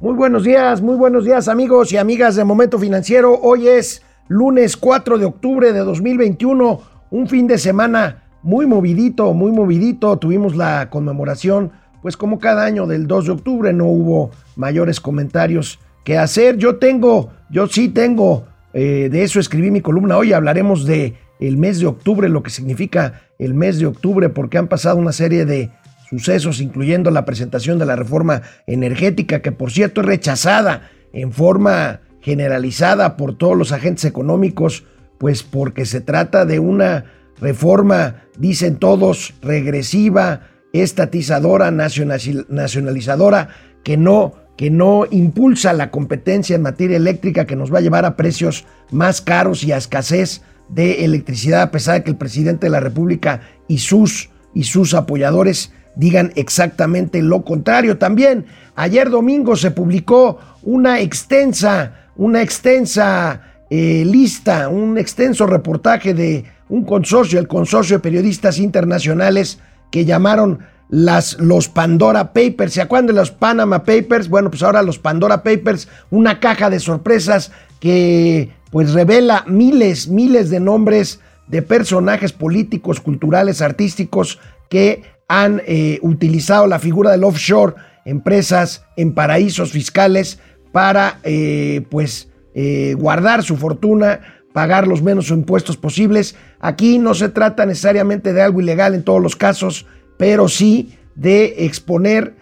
Muy buenos días, muy buenos días amigos y amigas de Momento Financiero. Hoy es lunes 4 de octubre de 2021, un fin de semana muy movidito, muy movidito. Tuvimos la conmemoración, pues como cada año del 2 de octubre, no hubo mayores comentarios que hacer. Yo tengo, yo sí tengo, eh, de eso escribí mi columna hoy, hablaremos de el mes de octubre, lo que significa el mes de octubre, porque han pasado una serie de sucesos, incluyendo la presentación de la reforma energética, que por cierto es rechazada en forma generalizada por todos los agentes económicos, pues porque se trata de una reforma, dicen todos, regresiva, estatizadora, nacionalizadora, que no, que no impulsa la competencia en materia eléctrica, que nos va a llevar a precios más caros y a escasez de electricidad, a pesar de que el presidente de la República y sus, y sus apoyadores digan exactamente lo contrario. También ayer domingo se publicó una extensa, una extensa eh, lista, un extenso reportaje de un consorcio, el consorcio de periodistas internacionales que llamaron las, los Pandora Papers. ¿Se acuerdan de los Panama Papers? Bueno, pues ahora los Pandora Papers, una caja de sorpresas que pues revela miles, miles de nombres de personajes políticos, culturales, artísticos que han eh, utilizado la figura del offshore, empresas en paraísos fiscales, para eh, pues eh, guardar su fortuna, pagar los menos impuestos posibles. Aquí no se trata necesariamente de algo ilegal en todos los casos, pero sí de exponer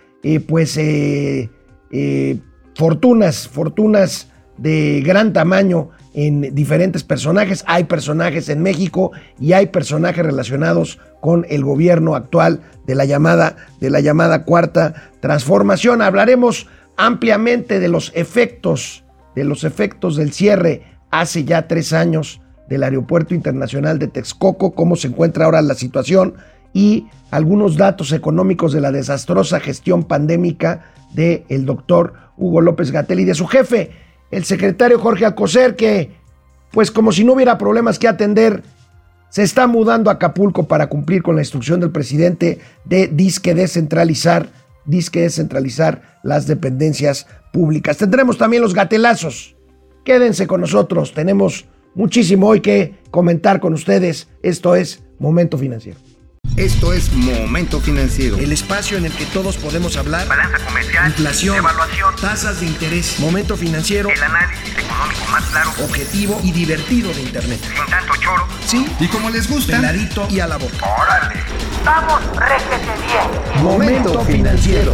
pues fortunas, fortunas de gran tamaño en diferentes personajes. Hay personajes en México y hay personajes relacionados con el gobierno actual de la llamada, de la llamada cuarta transformación. Hablaremos ampliamente de los efectos, de los efectos del cierre hace ya tres años del Aeropuerto Internacional de Texcoco, cómo se encuentra ahora la situación y algunos datos económicos de la desastrosa gestión pandémica del el doctor Hugo López Gatel y de su jefe, el secretario Jorge Alcocer, que pues como si no hubiera problemas que atender, se está mudando a Acapulco para cumplir con la instrucción del presidente de disque descentralizar, disque descentralizar las dependencias públicas. Tendremos también los gatelazos. Quédense con nosotros, tenemos muchísimo hoy que comentar con ustedes. Esto es Momento Financiero. Esto es Momento Financiero. El espacio en el que todos podemos hablar. Balanza comercial. Inflación. Evaluación. Tasas de interés. Momento Financiero. El análisis económico más claro. Objetivo y divertido de Internet. Sin tanto choro. Sí. Y como les gusta. Peladito y a la boca. Órale. Vamos, réjete bien. Momento Financiero.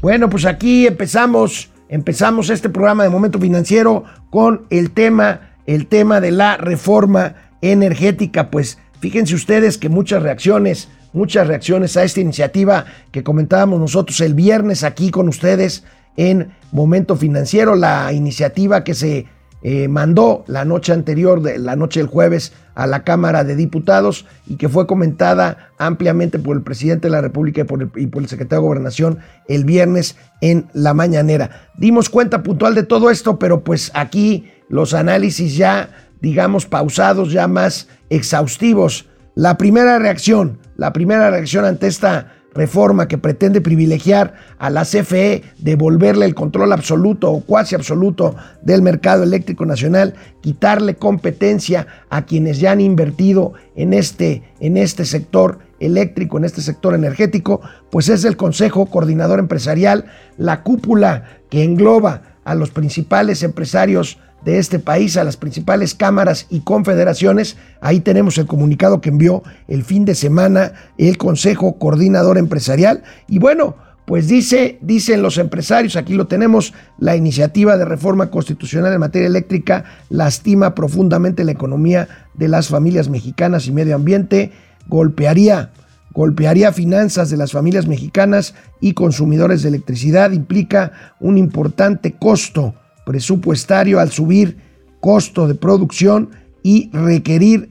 Bueno, pues aquí empezamos, empezamos este programa de Momento Financiero con el tema, el tema de la reforma energética. Pues fíjense ustedes que muchas reacciones, muchas reacciones a esta iniciativa que comentábamos nosotros el viernes aquí con ustedes en Momento Financiero, la iniciativa que se eh, mandó la noche anterior, la noche del jueves, a la Cámara de Diputados y que fue comentada ampliamente por el presidente de la República y por el secretario de Gobernación el viernes en la mañanera. Dimos cuenta puntual de todo esto, pero pues aquí los análisis ya digamos, pausados, ya más exhaustivos. La primera reacción, la primera reacción ante esta reforma que pretende privilegiar a la CFE, devolverle el control absoluto o cuasi absoluto del mercado eléctrico nacional, quitarle competencia a quienes ya han invertido en este, en este sector eléctrico, en este sector energético, pues es el Consejo Coordinador Empresarial, la cúpula que engloba a los principales empresarios de este país a las principales cámaras y confederaciones. Ahí tenemos el comunicado que envió el fin de semana el Consejo Coordinador Empresarial. Y bueno, pues dice, dicen los empresarios, aquí lo tenemos, la iniciativa de reforma constitucional en materia eléctrica lastima profundamente la economía de las familias mexicanas y medio ambiente, golpearía golpearía finanzas de las familias mexicanas y consumidores de electricidad, implica un importante costo presupuestario al subir costo de producción y requerir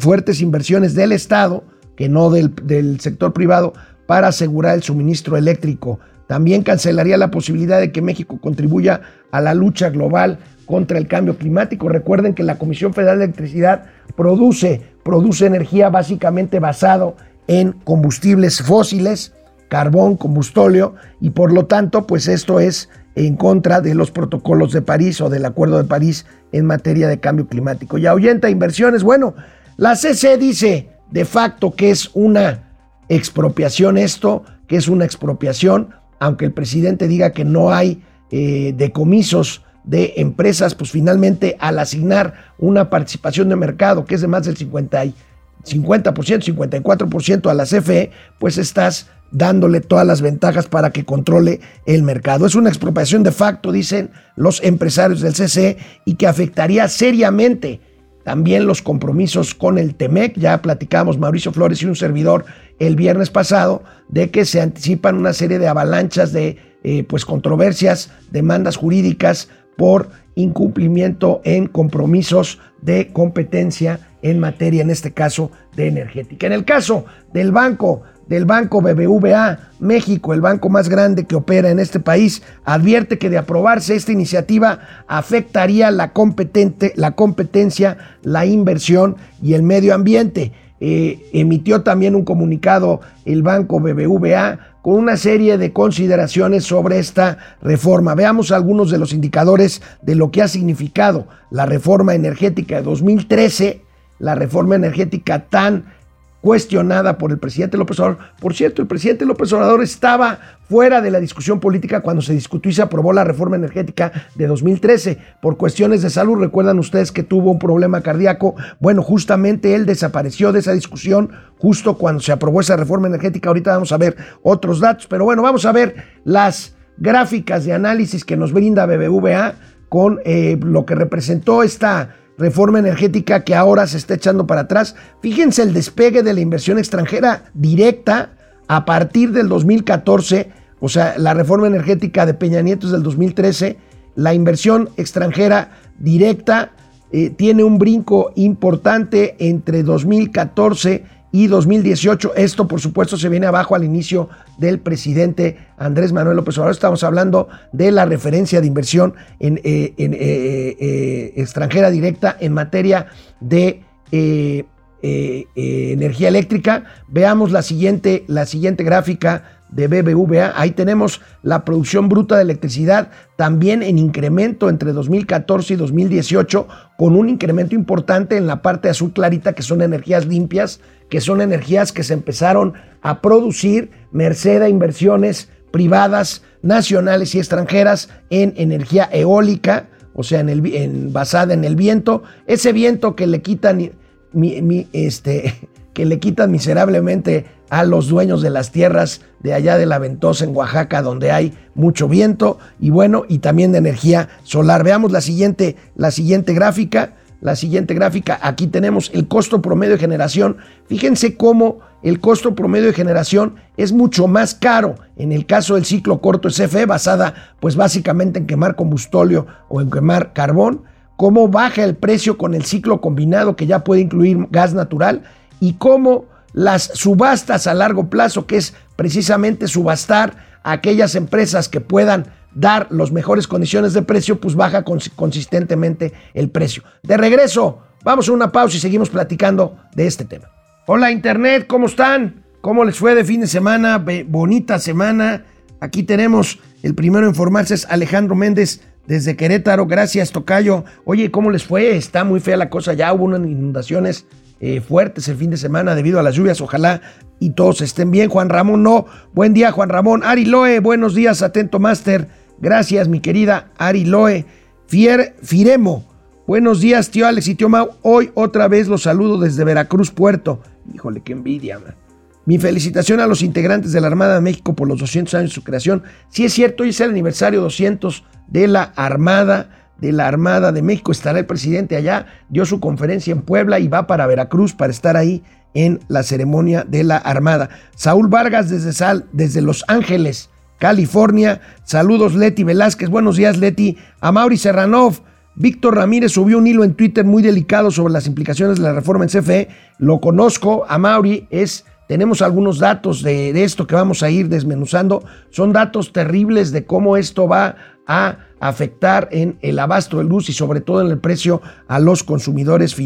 fuertes inversiones del Estado, que no del, del sector privado, para asegurar el suministro eléctrico. También cancelaría la posibilidad de que México contribuya a la lucha global contra el cambio climático. Recuerden que la Comisión Federal de Electricidad produce, produce energía básicamente basado en combustibles fósiles, carbón, combustóleo, y por lo tanto, pues esto es en contra de los protocolos de París o del Acuerdo de París en materia de cambio climático. Y ahuyenta inversiones. Bueno, la CC dice de facto que es una expropiación esto, que es una expropiación, aunque el presidente diga que no hay eh, decomisos de empresas, pues finalmente al asignar una participación de mercado que es de más del 50, 50% 54% a la CFE, pues estás dándole todas las ventajas para que controle el mercado. Es una expropiación de facto, dicen los empresarios del CCE, y que afectaría seriamente también los compromisos con el TEMEC. Ya platicamos Mauricio Flores y un servidor el viernes pasado de que se anticipan una serie de avalanchas de eh, pues controversias, demandas jurídicas por incumplimiento en compromisos de competencia en materia, en este caso, de energética. En el caso del banco, del banco BBVA México, el banco más grande que opera en este país, advierte que de aprobarse esta iniciativa afectaría la, competente, la competencia, la inversión y el medio ambiente. Eh, emitió también un comunicado el banco BBVA con una serie de consideraciones sobre esta reforma. Veamos algunos de los indicadores de lo que ha significado la reforma energética de 2013, la reforma energética tan cuestionada por el presidente López Obrador. Por cierto, el presidente López Obrador estaba fuera de la discusión política cuando se discutió y se aprobó la reforma energética de 2013 por cuestiones de salud. Recuerdan ustedes que tuvo un problema cardíaco. Bueno, justamente él desapareció de esa discusión justo cuando se aprobó esa reforma energética. Ahorita vamos a ver otros datos, pero bueno, vamos a ver las gráficas de análisis que nos brinda BBVA con eh, lo que representó esta reforma energética que ahora se está echando para atrás. Fíjense el despegue de la inversión extranjera directa a partir del 2014, o sea, la reforma energética de Peña Nieto es del 2013, la inversión extranjera directa eh, tiene un brinco importante entre 2014 y 2018. Esto, por supuesto, se viene abajo al inicio del presidente Andrés Manuel López Obrador. Estamos hablando de la referencia de inversión en, eh, eh, eh, extranjera directa en materia de energía eléctrica. Veamos la siguiente, la siguiente gráfica de BBVA. Ahí tenemos la producción bruta de electricidad también en incremento entre 2014 y 2018, con un incremento importante en la parte azul clarita, que son energías limpias, que son energías que se empezaron a producir merced a inversiones privadas, nacionales y extranjeras en energía eólica, o sea, en el, basada en el viento. Ese viento que le quitan, este, que le quitan miserablemente a los dueños de las tierras de allá de la Ventosa en Oaxaca, donde hay mucho viento y bueno, y también de energía solar. Veamos la siguiente, la siguiente gráfica. La siguiente gráfica, aquí tenemos el costo promedio de generación. Fíjense cómo el costo promedio de generación es mucho más caro en el caso del ciclo corto SFE, basada pues básicamente en quemar combustóleo o en quemar carbón, cómo baja el precio con el ciclo combinado que ya puede incluir gas natural y cómo las subastas a largo plazo, que es precisamente subastar a aquellas empresas que puedan dar las mejores condiciones de precio, pues baja consistentemente el precio. De regreso, vamos a una pausa y seguimos platicando de este tema. Hola Internet, ¿cómo están? ¿Cómo les fue de fin de semana? bonita semana. Aquí tenemos el primero en formarse, es Alejandro Méndez desde Querétaro. Gracias, Tocayo. Oye, ¿cómo les fue? Está muy fea la cosa. Ya hubo unas inundaciones eh, fuertes el fin de semana debido a las lluvias. Ojalá y todos estén bien. Juan Ramón, no. Buen día, Juan Ramón. Ari Loe, buenos días, atento máster. Gracias, mi querida Ari Loe. Fier, Firemo, buenos días, tío Alex y tío Mau. Hoy otra vez los saludo desde Veracruz, Puerto. Híjole, qué envidia, man. Mi felicitación a los integrantes de la Armada de México por los 200 años de su creación. Si es cierto, hoy es el aniversario 200 de la Armada de la Armada de México. Estará el presidente allá, dio su conferencia en Puebla y va para Veracruz para estar ahí en la ceremonia de la Armada. Saúl Vargas desde, Sal, desde Los Ángeles, California. Saludos Leti Velázquez, buenos días Leti. A Mauri Serranov. Víctor Ramírez subió un hilo en Twitter muy delicado sobre las implicaciones de la reforma en CFE. Lo conozco, a Mauri es tenemos algunos datos de, de, esto que vamos a ir desmenuzando. Son datos terribles de cómo esto va a afectar en el abasto de luz y sobre todo en el precio a los consumidores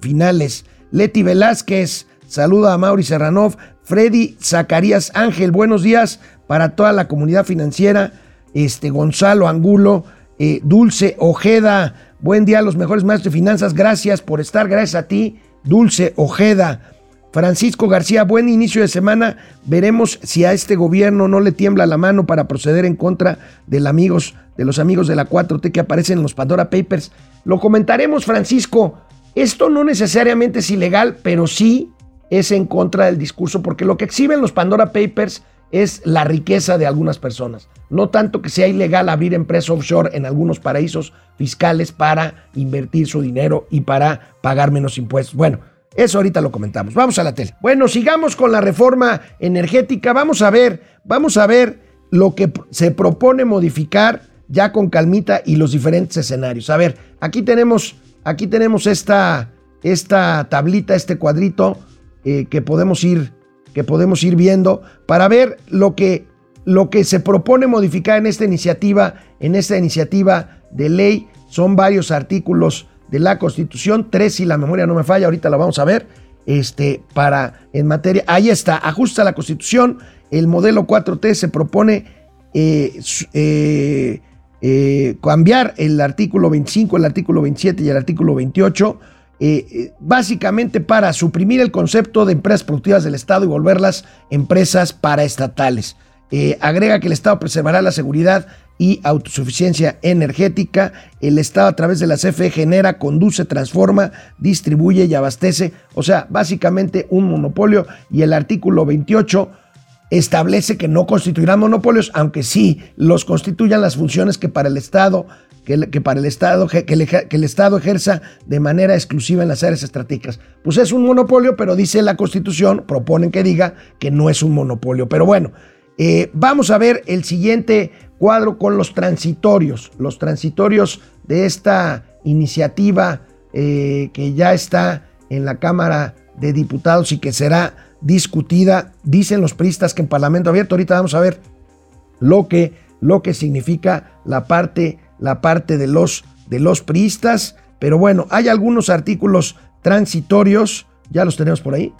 finales. Leti Velázquez saluda a Mauri Serranov. Freddy Zacarías Ángel, buenos días para toda la comunidad financiera. Este Gonzalo Angulo, eh, Dulce Ojeda, buen día a los mejores maestros de finanzas. Gracias por estar, gracias a ti, Dulce Ojeda. Francisco García, buen inicio de semana. Veremos si a este gobierno no le tiembla la mano para proceder en contra del amigos, de los amigos de la 4T que aparecen en los Pandora Papers. Lo comentaremos, Francisco. Esto no necesariamente es ilegal, pero sí es en contra del discurso, porque lo que exhiben los Pandora Papers es la riqueza de algunas personas. No tanto que sea ilegal abrir empresas offshore en algunos paraísos fiscales para invertir su dinero y para pagar menos impuestos. Bueno, eso ahorita lo comentamos. Vamos a la tele. Bueno, sigamos con la reforma energética. Vamos a ver, vamos a ver lo que se propone modificar ya con calmita y los diferentes escenarios. A ver, aquí tenemos, aquí tenemos esta, esta tablita, este cuadrito eh, que podemos ir, que podemos ir viendo para ver lo que, lo que se propone modificar en esta iniciativa, en esta iniciativa de ley. Son varios artículos de la Constitución, tres si la memoria no me falla, ahorita la vamos a ver, este, para en materia, ahí está, ajusta la Constitución, el modelo 4T se propone eh, eh, eh, cambiar el artículo 25, el artículo 27 y el artículo 28, básicamente para suprimir el concepto de empresas productivas del Estado y volverlas empresas paraestatales. agrega que el Estado preservará la seguridad y autosuficiencia energética. El Estado a través de la CFE genera, conduce, transforma, distribuye y abastece. O sea, básicamente un monopolio. Y el artículo 28 establece que no constituirán monopolios, aunque sí los constituyan las funciones que para el Estado que, para el Estado, que, el Estado ejerza de manera exclusiva en las áreas estratégicas. Pues es un monopolio, pero dice la Constitución, proponen que diga que no es un monopolio. Pero bueno, eh, vamos a ver el siguiente cuadro con los transitorios, los transitorios de esta iniciativa eh, que ya está en la Cámara de Diputados y que será discutida. Dicen los priistas que en Parlamento Abierto, ahorita vamos a ver lo que, lo que significa la parte, la parte de, los, de los priistas. Pero bueno, hay algunos artículos transitorios, ya los tenemos por ahí.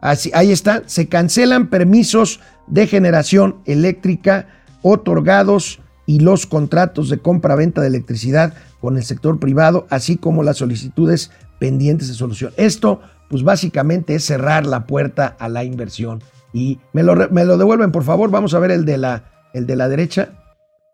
Así, ahí está, se cancelan permisos de generación eléctrica otorgados y los contratos de compra-venta de electricidad con el sector privado, así como las solicitudes pendientes de solución. Esto, pues básicamente es cerrar la puerta a la inversión. Y me lo, me lo devuelven, por favor. Vamos a ver el de la, el de la derecha.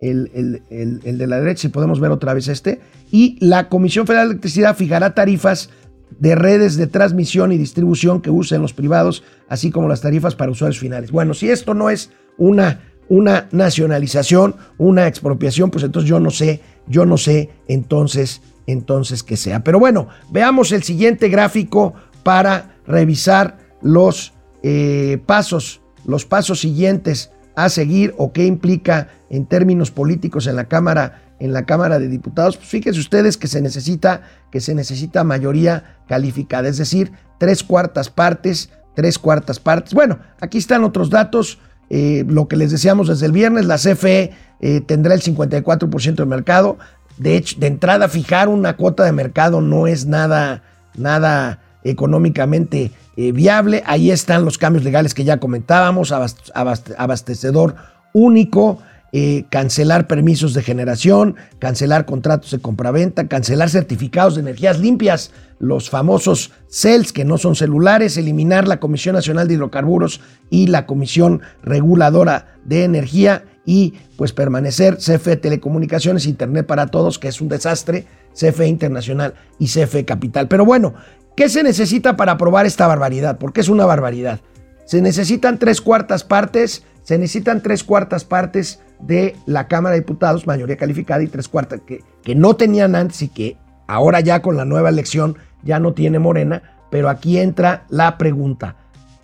El, el, el, de la derecha, si podemos ver otra vez este. Y la Comisión Federal de Electricidad fijará tarifas de redes de transmisión y distribución que usen los privados, así como las tarifas para usuarios finales. Bueno, si esto no es una, una nacionalización, una expropiación, pues entonces yo no sé, yo no sé entonces, entonces qué sea. Pero bueno, veamos el siguiente gráfico para revisar los eh, pasos, los pasos siguientes a seguir o qué implica en términos políticos en la Cámara en la Cámara de Diputados, pues fíjense ustedes que se necesita, que se necesita mayoría calificada, es decir, tres cuartas partes, tres cuartas partes. Bueno, aquí están otros datos. Eh, lo que les decíamos desde el viernes, la CFE eh, tendrá el 54% del mercado. De hecho, de entrada, fijar una cuota de mercado no es nada, nada económicamente eh, viable. Ahí están los cambios legales que ya comentábamos, abastecedor único. Eh, cancelar permisos de generación, cancelar contratos de compraventa, cancelar certificados de energías limpias, los famosos CELS que no son celulares, eliminar la Comisión Nacional de Hidrocarburos y la Comisión Reguladora de Energía y pues permanecer CFE Telecomunicaciones, Internet para Todos, que es un desastre, CFE Internacional y CFE Capital. Pero bueno, ¿qué se necesita para aprobar esta barbaridad? Porque es una barbaridad. Se necesitan tres cuartas partes, se necesitan tres cuartas partes de la Cámara de Diputados, mayoría calificada, y tres cuartas que, que no tenían antes y que ahora ya con la nueva elección ya no tiene Morena. Pero aquí entra la pregunta.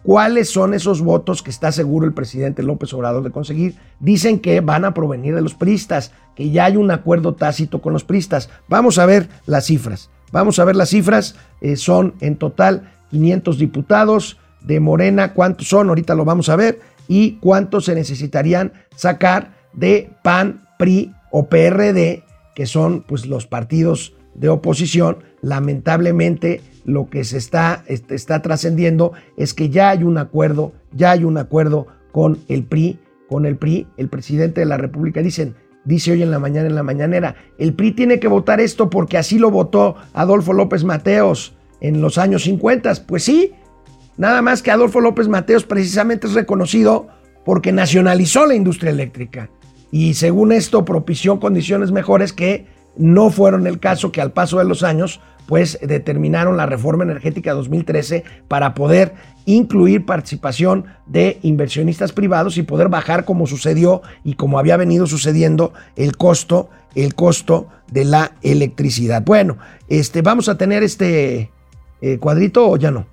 ¿Cuáles son esos votos que está seguro el presidente López Obrador de conseguir? Dicen que van a provenir de los pristas, que ya hay un acuerdo tácito con los pristas. Vamos a ver las cifras. Vamos a ver las cifras. Eh, son en total 500 diputados. De Morena, ¿cuántos son? Ahorita lo vamos a ver. Y cuántos se necesitarían sacar de PAN, PRI o PRD, que son pues los partidos de oposición, lamentablemente lo que se está, este, está trascendiendo es que ya hay un acuerdo, ya hay un acuerdo con el PRI, con el PRI, el presidente de la República, dicen, dice hoy en la mañana en la mañanera, el PRI tiene que votar esto porque así lo votó Adolfo López Mateos en los años 50. Pues sí, nada más que Adolfo López Mateos precisamente es reconocido porque nacionalizó la industria eléctrica y según esto propició condiciones mejores que no fueron el caso que al paso de los años pues determinaron la reforma energética 2013 para poder incluir participación de inversionistas privados y poder bajar como sucedió y como había venido sucediendo el costo, el costo de la electricidad. Bueno, este, vamos a tener este eh, cuadrito o ya no.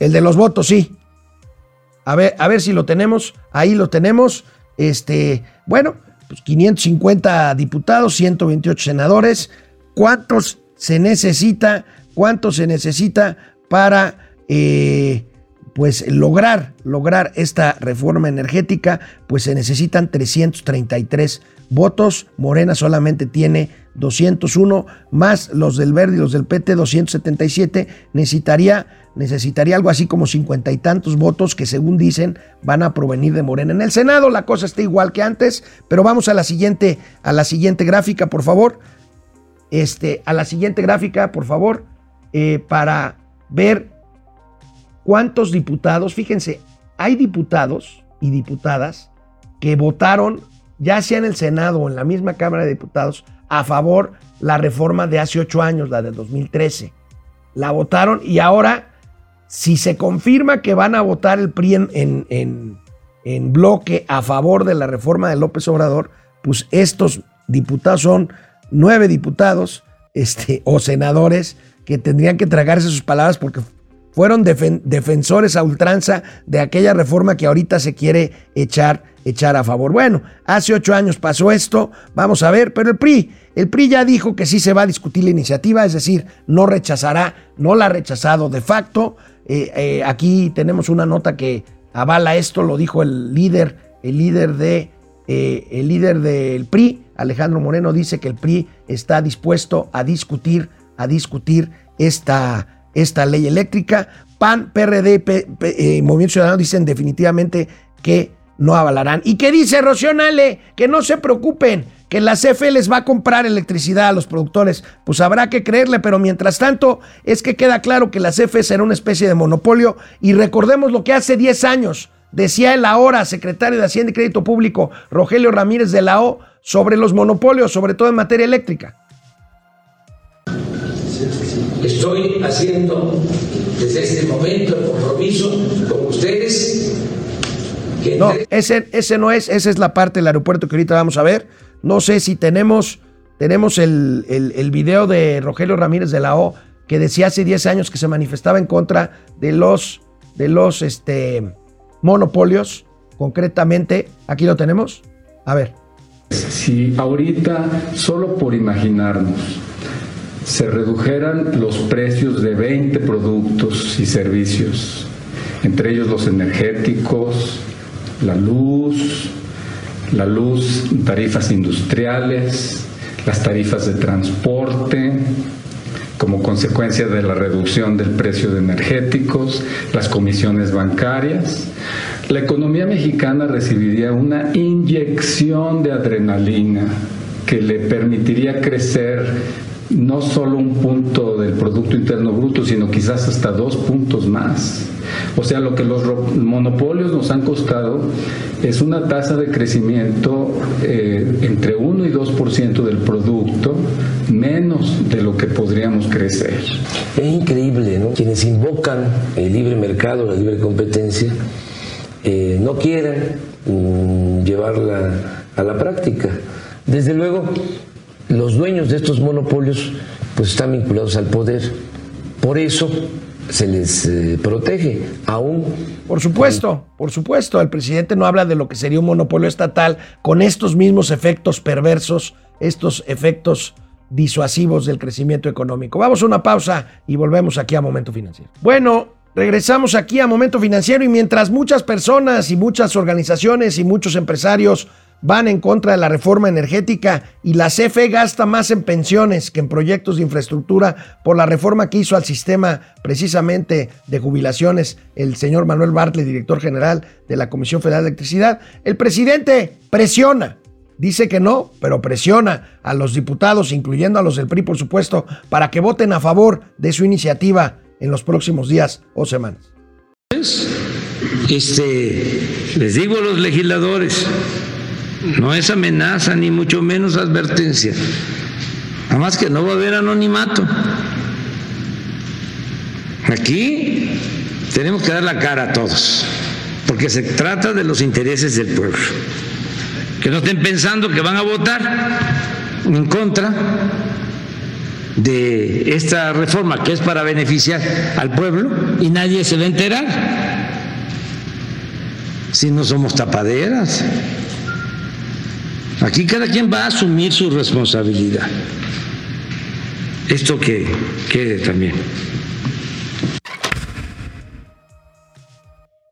El de los votos, sí. A ver, a ver si lo tenemos. Ahí lo tenemos. Este, bueno, pues 550 diputados, 128 senadores. ¿Cuántos se necesita? ¿Cuánto se necesita para eh, pues lograr, lograr esta reforma energética? Pues se necesitan 333 votos. Morena solamente tiene 201, más los del Verde y los del PT 277. Necesitaría, necesitaría algo así como cincuenta y tantos votos que según dicen van a provenir de Morena. En el Senado la cosa está igual que antes, pero vamos a la siguiente, a la siguiente gráfica, por favor. Este, a la siguiente gráfica, por favor, eh, para ver cuántos diputados, fíjense, hay diputados y diputadas que votaron ya sea en el Senado o en la misma Cámara de Diputados, a favor la reforma de hace ocho años, la de 2013. La votaron y ahora, si se confirma que van a votar el PRI en, en, bloque a favor de la reforma de López Obrador, pues estos diputados son nueve diputados este, o senadores que tendrían que tragarse sus palabras porque fueron defensores a ultranza de aquella reforma que ahorita se quiere echar, echar a favor. Bueno, hace ocho años pasó esto, vamos a ver, pero el PRI, el PRI ya dijo que sí se va a discutir la iniciativa, es decir, no rechazará, no la ha rechazado de facto. Eh, eh, aquí tenemos una nota que avala esto, lo dijo el líder, el líder de eh, el líder del PRI, Alejandro Moreno, dice que el PRI está dispuesto a discutir, a discutir esta esta ley eléctrica. PAN, PRD, y eh, Movimiento Ciudadano dicen definitivamente que no avalarán. ¿Y qué dice Rocío? Que no se preocupen, que la CFE les va a comprar electricidad a los productores. Pues habrá que creerle, pero mientras tanto es que queda claro que la CFE será una especie de monopolio y recordemos lo que hace 10 años decía el ahora secretario de Hacienda y Crédito Público, Rogelio Ramírez de la O, sobre los monopolios, sobre todo en materia eléctrica estoy haciendo desde este momento el compromiso con ustedes. no, ese, ese no es, esa es la parte del aeropuerto que ahorita vamos a ver. No sé si tenemos, tenemos el, el, video de Rogelio Ramírez de la O que decía hace 10 años que se manifestaba en contra de los, de los este, monopolios. Concretamente, aquí lo tenemos. A ver. Si ahorita, solo por imaginarnos, se redujeran los precios de 20 productos y servicios, entre ellos los energéticos, la luz, la luz, tarifas industriales, las tarifas de transporte, como consecuencia de la reducción del precio de energéticos, las comisiones bancarias, la economía mexicana recibiría una inyección de adrenalina que le permitiría crecer no solo un punto del Producto Interno Bruto, sino quizás hasta dos puntos más. O sea, lo que los monopolios nos han costado es una tasa de crecimiento eh, entre 1 y 2% del producto, menos de lo que podríamos crecer. Es increíble, ¿no? Quienes invocan el libre mercado, la libre competencia, eh, no quieren mm, llevarla a la práctica. Desde luego, los dueños de estos monopolios pues están vinculados al poder. Por eso se les eh, protege aún. Por supuesto, por supuesto, el presidente no habla de lo que sería un monopolio estatal con estos mismos efectos perversos, estos efectos disuasivos del crecimiento económico. Vamos a una pausa y volvemos aquí a Momento Financiero. Bueno, regresamos aquí a Momento Financiero y mientras muchas personas y muchas organizaciones y muchos empresarios van en contra de la reforma energética y la CFE gasta más en pensiones que en proyectos de infraestructura por la reforma que hizo al sistema precisamente de jubilaciones el señor Manuel Bartlett, director general de la Comisión Federal de Electricidad. El presidente presiona, dice que no, pero presiona a los diputados, incluyendo a los del PRI, por supuesto, para que voten a favor de su iniciativa en los próximos días o semanas. Este, les digo a los legisladores, no es amenaza ni mucho menos advertencia. Nada más que no va a haber anonimato. Aquí tenemos que dar la cara a todos, porque se trata de los intereses del pueblo. Que no estén pensando que van a votar en contra de esta reforma que es para beneficiar al pueblo y nadie se va a enterar si no somos tapaderas. Aquí cada quien va a asumir su responsabilidad. Esto que quede también.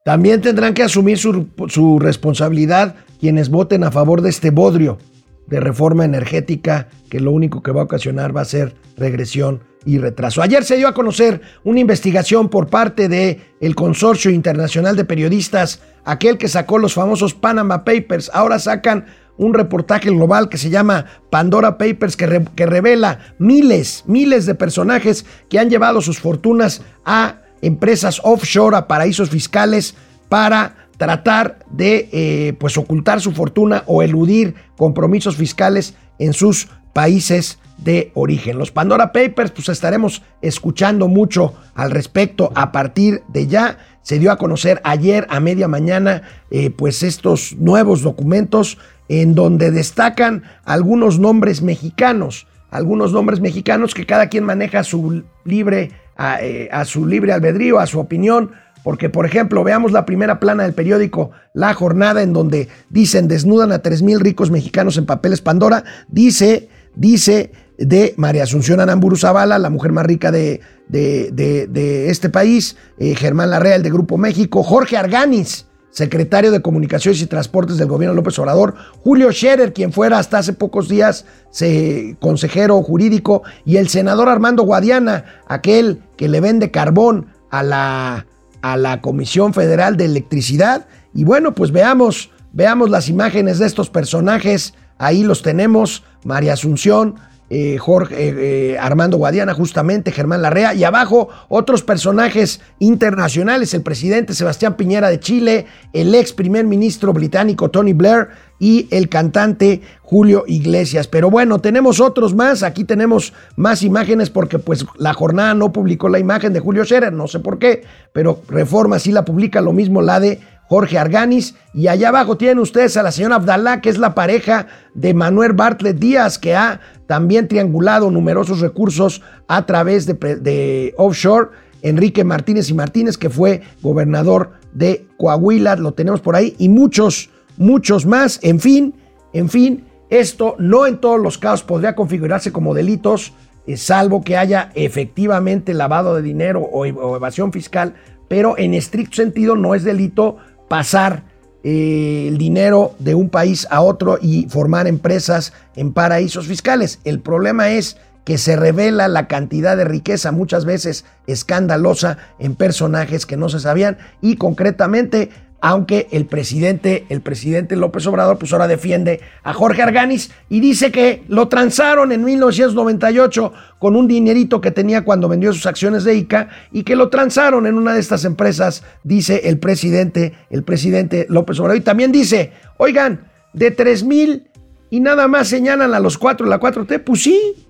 También tendrán que asumir su, responsabilidad quienes voten a favor de este bodrio de reforma energética que lo único que va a ocasionar va a ser regresión y retraso. Ayer se dio a conocer una investigación por parte del el Consorcio Internacional de Periodistas, aquel que sacó los famosos Panama Papers. Ahora sacan un reportaje global que se llama Pandora Papers, que, que, revela miles, miles de personajes que han llevado sus fortunas a empresas offshore, a paraísos fiscales, para tratar de eh, pues ocultar su fortuna o eludir compromisos fiscales en sus países de origen. Los Pandora Papers, pues estaremos escuchando mucho al respecto a partir de ya. Se dio a conocer ayer a media mañana, eh, pues estos nuevos documentos en donde destacan algunos nombres mexicanos, algunos nombres mexicanos que cada quien maneja su libre, a, eh, a su libre albedrío, a su opinión, porque por ejemplo veamos la primera plana del periódico La Jornada en donde dicen desnudan a 3.000 ricos mexicanos en papeles Pandora, dice, dice de María Asunción Anamburu Zavala, la mujer más rica de, de este país, eh, Germán Larrea, el de Grupo México, Jorge Arganis, secretario de Comunicaciones y Transportes del gobierno López Obrador, Julio Scherer, quien fuera hasta hace pocos días se, consejero jurídico, y el senador Armando Guadiana, aquel que le vende carbón a la, a la Comisión Federal de Electricidad. Y bueno, pues veamos, veamos las imágenes de estos personajes. Ahí los tenemos, María Asunción, eh, Jorge eh, eh, Armando Guadiana, justamente, Germán Larrea, y abajo otros personajes internacionales, el presidente Sebastián Piñera de Chile, el ex primer ministro británico Tony Blair y el cantante Julio Iglesias. Pero bueno, tenemos otros más, aquí tenemos más imágenes porque pues la jornada no publicó la imagen de Julio Scherer, no sé por qué, pero Reforma sí la publica, lo mismo la de Jorge Arganis. Y allá abajo tienen ustedes a la señora Abdalá, que es la pareja de Manuel Bartlett Díaz, que ha también triangulado numerosos recursos a través de, offshore. Enrique Martínez y Martínez, que fue gobernador de Coahuila, lo tenemos por ahí, y muchos, muchos más. En fin, en fin, esto no en todos los casos podría configurarse como delitos, eh, salvo que haya efectivamente lavado de dinero o evasión fiscal, pero en estricto sentido no es delito pasar eh, el dinero de un país a otro y formar empresas en paraísos fiscales. El problema es que se revela la cantidad de riqueza muchas veces escandalosa en personajes que no se sabían y concretamente aunque el presidente, el presidente López Obrador, pues ahora defiende a Jorge Arganis y dice que lo transaron en 1998 con un dinerito que tenía cuando vendió sus acciones de ICA y que lo transaron en una de estas empresas, dice el presidente, el presidente López Obrador. Y también dice, oigan, de 3 mil y nada más señalan a los cuatro, la 4T, pues sí,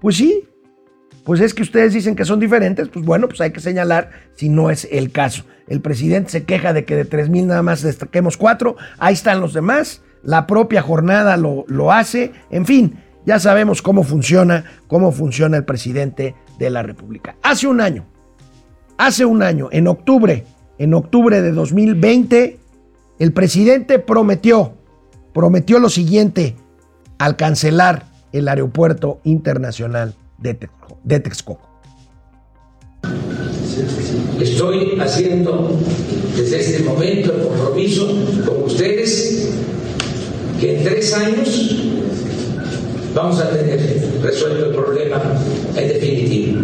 pues sí. Pues es que ustedes dicen que son diferentes, pues bueno, pues hay que señalar si no es el caso. El presidente se queja de que de 3 mil nada más destaquemos cuatro. Ahí están los demás. La propia jornada lo, lo hace. En fin, ya sabemos cómo funciona, cómo funciona el presidente de la República. Hace un año, hace un año, en octubre, en octubre de 2020, el presidente prometió, prometió lo siguiente al cancelar el aeropuerto internacional de, Texcoco. Estoy haciendo desde este momento el compromiso con ustedes que en tres años vamos a tener resuelto el problema en definitivo.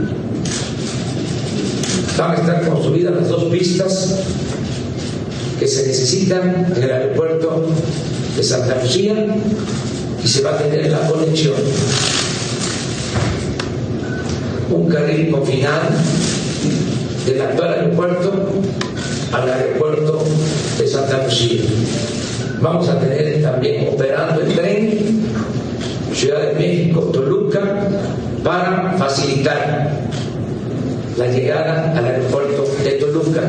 Van a estar construidas las dos pistas que se necesitan en el aeropuerto de Santa Lucía y se va a tener la conexión. Un carril confinado del actual aeropuerto al aeropuerto de Santa Lucía. Vamos a tener también operando el tren Ciudad de México, Toluca, para facilitar la llegada al aeropuerto de Toluca.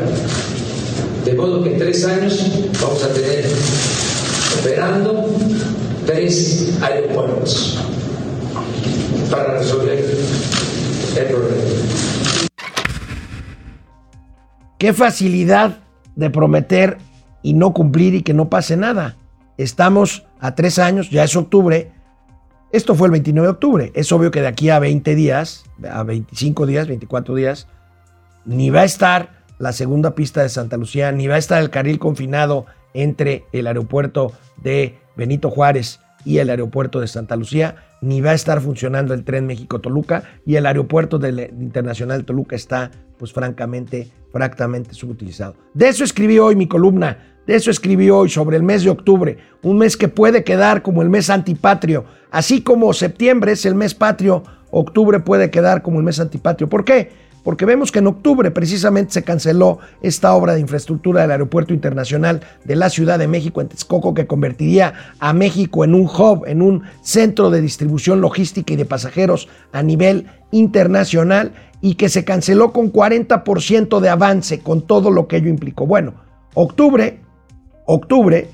De modo que en tres años vamos a tener operando tres aeropuertos para resolver. Qué facilidad de prometer y no cumplir y que no pase nada. Estamos a tres años, ya es octubre. Esto fue el 29 de octubre. Es obvio que de aquí a 20 días, a 25 días, 24 días, ni va a estar la segunda pista de Santa Lucía, ni va a estar el carril confinado entre el aeropuerto de Benito Juárez y el aeropuerto de Santa Lucía, ni va a estar funcionando el tren México-Toluca y el aeropuerto del Internacional Toluca está, pues francamente, francamente subutilizado. De eso escribí hoy mi columna, de eso escribí hoy sobre el mes de octubre, un mes que puede quedar como el mes antipatrio, así como septiembre es el mes patrio, octubre puede quedar como el mes antipatrio. ¿Por qué? Porque vemos que en octubre precisamente se canceló esta obra de infraestructura del Aeropuerto Internacional de la Ciudad de México en Texcoco que convertiría a México en un hub, en un centro de distribución logística y de pasajeros a nivel internacional y que se canceló con 40% de avance con todo lo que ello implicó. Bueno, octubre, octubre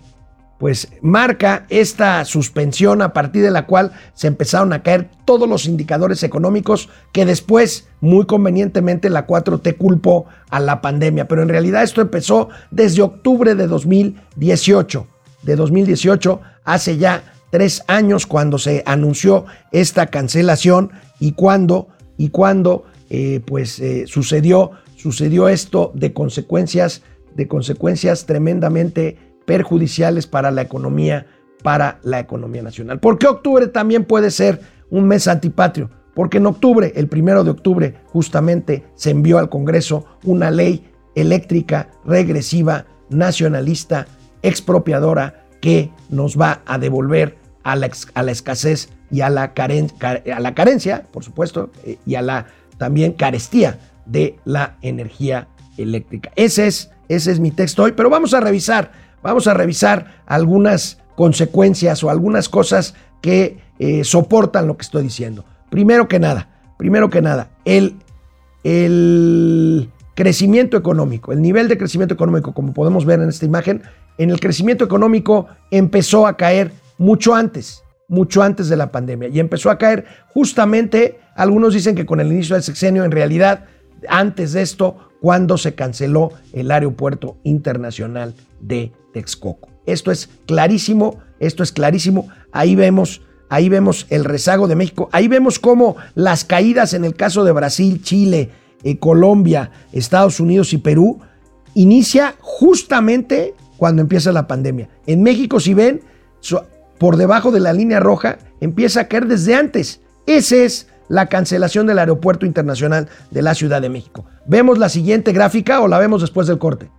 pues marca esta suspensión a partir de la cual se empezaron a caer todos los indicadores económicos que después, muy convenientemente, la 4T culpó a la pandemia. Pero en realidad esto empezó desde octubre de 2018. De 2018, hace ya tres años cuando se anunció esta cancelación y cuando, y cuando eh, pues, eh, sucedió, sucedió esto de consecuencias, de consecuencias tremendamente perjudiciales para la economía, para la economía nacional. ¿Por qué octubre también puede ser un mes antipatrio? Porque en octubre, el primero de octubre, justamente se envió al Congreso una ley eléctrica regresiva, nacionalista, expropiadora, que nos va a devolver a la, escasez y a la, a la carencia, por supuesto, y a la también carestía de la energía eléctrica. Ese es, ese es mi texto hoy, pero vamos a revisar Vamos a revisar algunas consecuencias o algunas cosas que eh, soportan lo que estoy diciendo. Primero que nada, primero que nada, el, el crecimiento económico, el nivel de crecimiento económico, como podemos ver en esta imagen, en el crecimiento económico empezó a caer mucho antes, mucho antes de la pandemia. Y empezó a caer justamente, algunos dicen que con el inicio del sexenio, en realidad, antes de esto, cuando se canceló el aeropuerto internacional de Texcoco. Esto es clarísimo, esto es clarísimo. Ahí vemos, ahí vemos el rezago de México. Ahí vemos cómo las caídas en el caso de Brasil, Chile, eh, Colombia, Estados Unidos y Perú inicia justamente cuando empieza la pandemia. En México, si ven, por debajo de la línea roja, empieza a caer desde antes. Ese es la cancelación del Aeropuerto Internacional de la Ciudad de México. ¿Vemos la siguiente gráfica o la vemos después del corte?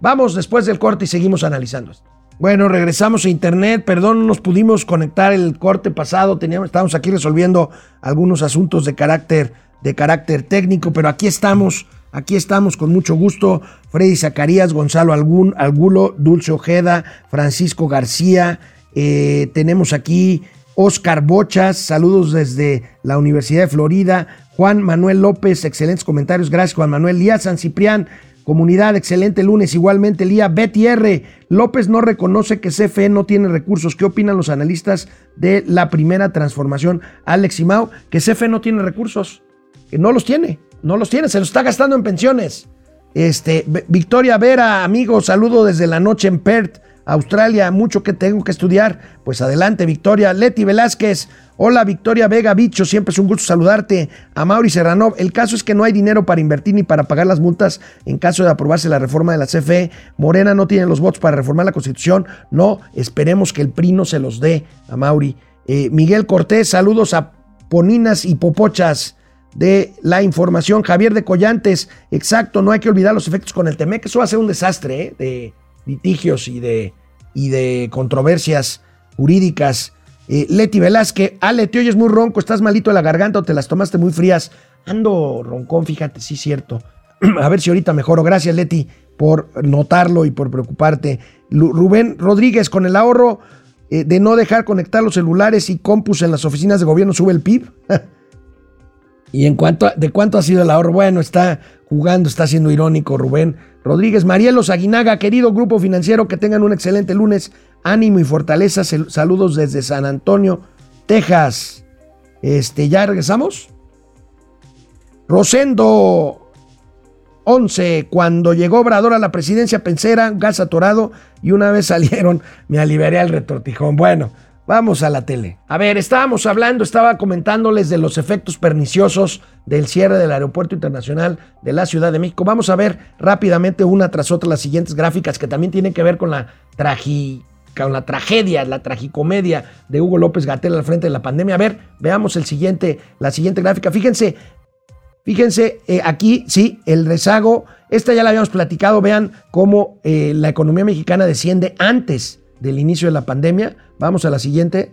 Vamos después del corte y seguimos analizando. Bueno, regresamos a internet. Perdón, no nos pudimos conectar el corte pasado. Teníamos, estábamos aquí resolviendo algunos asuntos de carácter, de carácter técnico, pero aquí estamos, aquí estamos con mucho gusto. Freddy Zacarías, Gonzalo Algún, Algulo, Dulce Ojeda, Francisco García. Eh, tenemos aquí Oscar Bochas, saludos desde la Universidad de Florida. Juan Manuel López, excelentes comentarios. Gracias, Juan Manuel. Lía San Ciprián, comunidad, excelente lunes. Igualmente, Lía Betty R. López no reconoce que CFE no tiene recursos. ¿Qué opinan los analistas de la primera transformación? Alex Imao, que CFE no tiene recursos. Que no los tiene, no los tiene, se los está gastando en pensiones. Este, Victoria Vera, amigo, saludo desde la noche en Perth, Australia. Mucho que tengo que estudiar. Pues adelante, Victoria. Leti Velázquez. Hola, Victoria Vega Bicho. Siempre es un gusto saludarte. A Mauri Serrano. El caso es que no hay dinero para invertir ni para pagar las multas en caso de aprobarse la reforma de la CFE. Morena no tiene los votos para reformar la Constitución. No, esperemos que el PRI no se los dé a Mauri. Eh, Miguel Cortés, saludos a Poninas y Popochas de la información. Javier de Collantes, exacto, no hay que olvidar los efectos con el TEMEC. Eso va a ser un desastre ¿eh? de litigios y de, y de controversias jurídicas. Eh, Leti Velázquez, Ale, te oyes muy ronco, estás malito de la garganta o te las tomaste muy frías. Ando roncón, fíjate, sí, cierto. a ver si ahorita mejoro. Gracias, Leti, por notarlo y por preocuparte. Rubén Rodríguez, con el ahorro eh, de no dejar conectar los celulares y compus en las oficinas de gobierno, sube el PIB. ¿Y en cuanto a- de cuánto ha sido el ahorro? Bueno, está jugando, está siendo irónico Rubén Rodríguez. Marielos Aguinaga, querido grupo financiero, que tengan un excelente lunes. Ánimo y fortaleza. Saludos desde San Antonio, Texas. Este, ¿ya regresamos? Rosendo 11. Cuando llegó Obrador a la presidencia pensé era gas y una vez salieron me aliviaré al retortijón. Bueno, vamos a la tele. A ver, estábamos hablando, estaba comentándoles de los efectos perniciosos del cierre del Aeropuerto Internacional de la Ciudad de México. Vamos a ver rápidamente una tras otra las siguientes gráficas que también tienen que ver con la la tragedia, la tragicomedia de Hugo López Gatel al frente de la pandemia. A ver, veamos el siguiente, la siguiente gráfica. Fíjense, Fíjense, eh, aquí sí, el rezago, esta ya la habíamos platicado, vean cómo eh, la economía mexicana desciende antes del inicio de la pandemia. Vamos a la siguiente.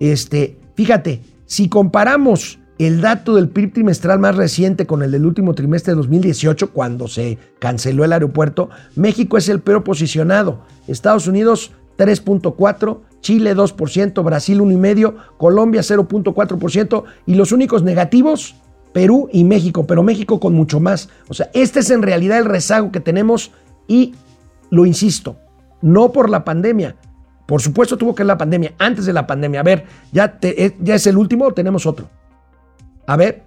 Este, fíjate, si comparamos el dato del PIB trimestral más reciente con el del último trimestre de 2018, cuando se canceló el aeropuerto, México es el peor posicionado. Estados Unidos 3.4, Chile 2%, Brasil 1,5%, Colombia 0.4% y los únicos negativos Perú y México, pero México con mucho más. O sea, este es en realidad el rezago que tenemos y lo insisto, no por la pandemia. Por supuesto tuvo que ver la pandemia, antes de la pandemia. A ver, ya, te- eh, ya es el último o tenemos otro. A ver.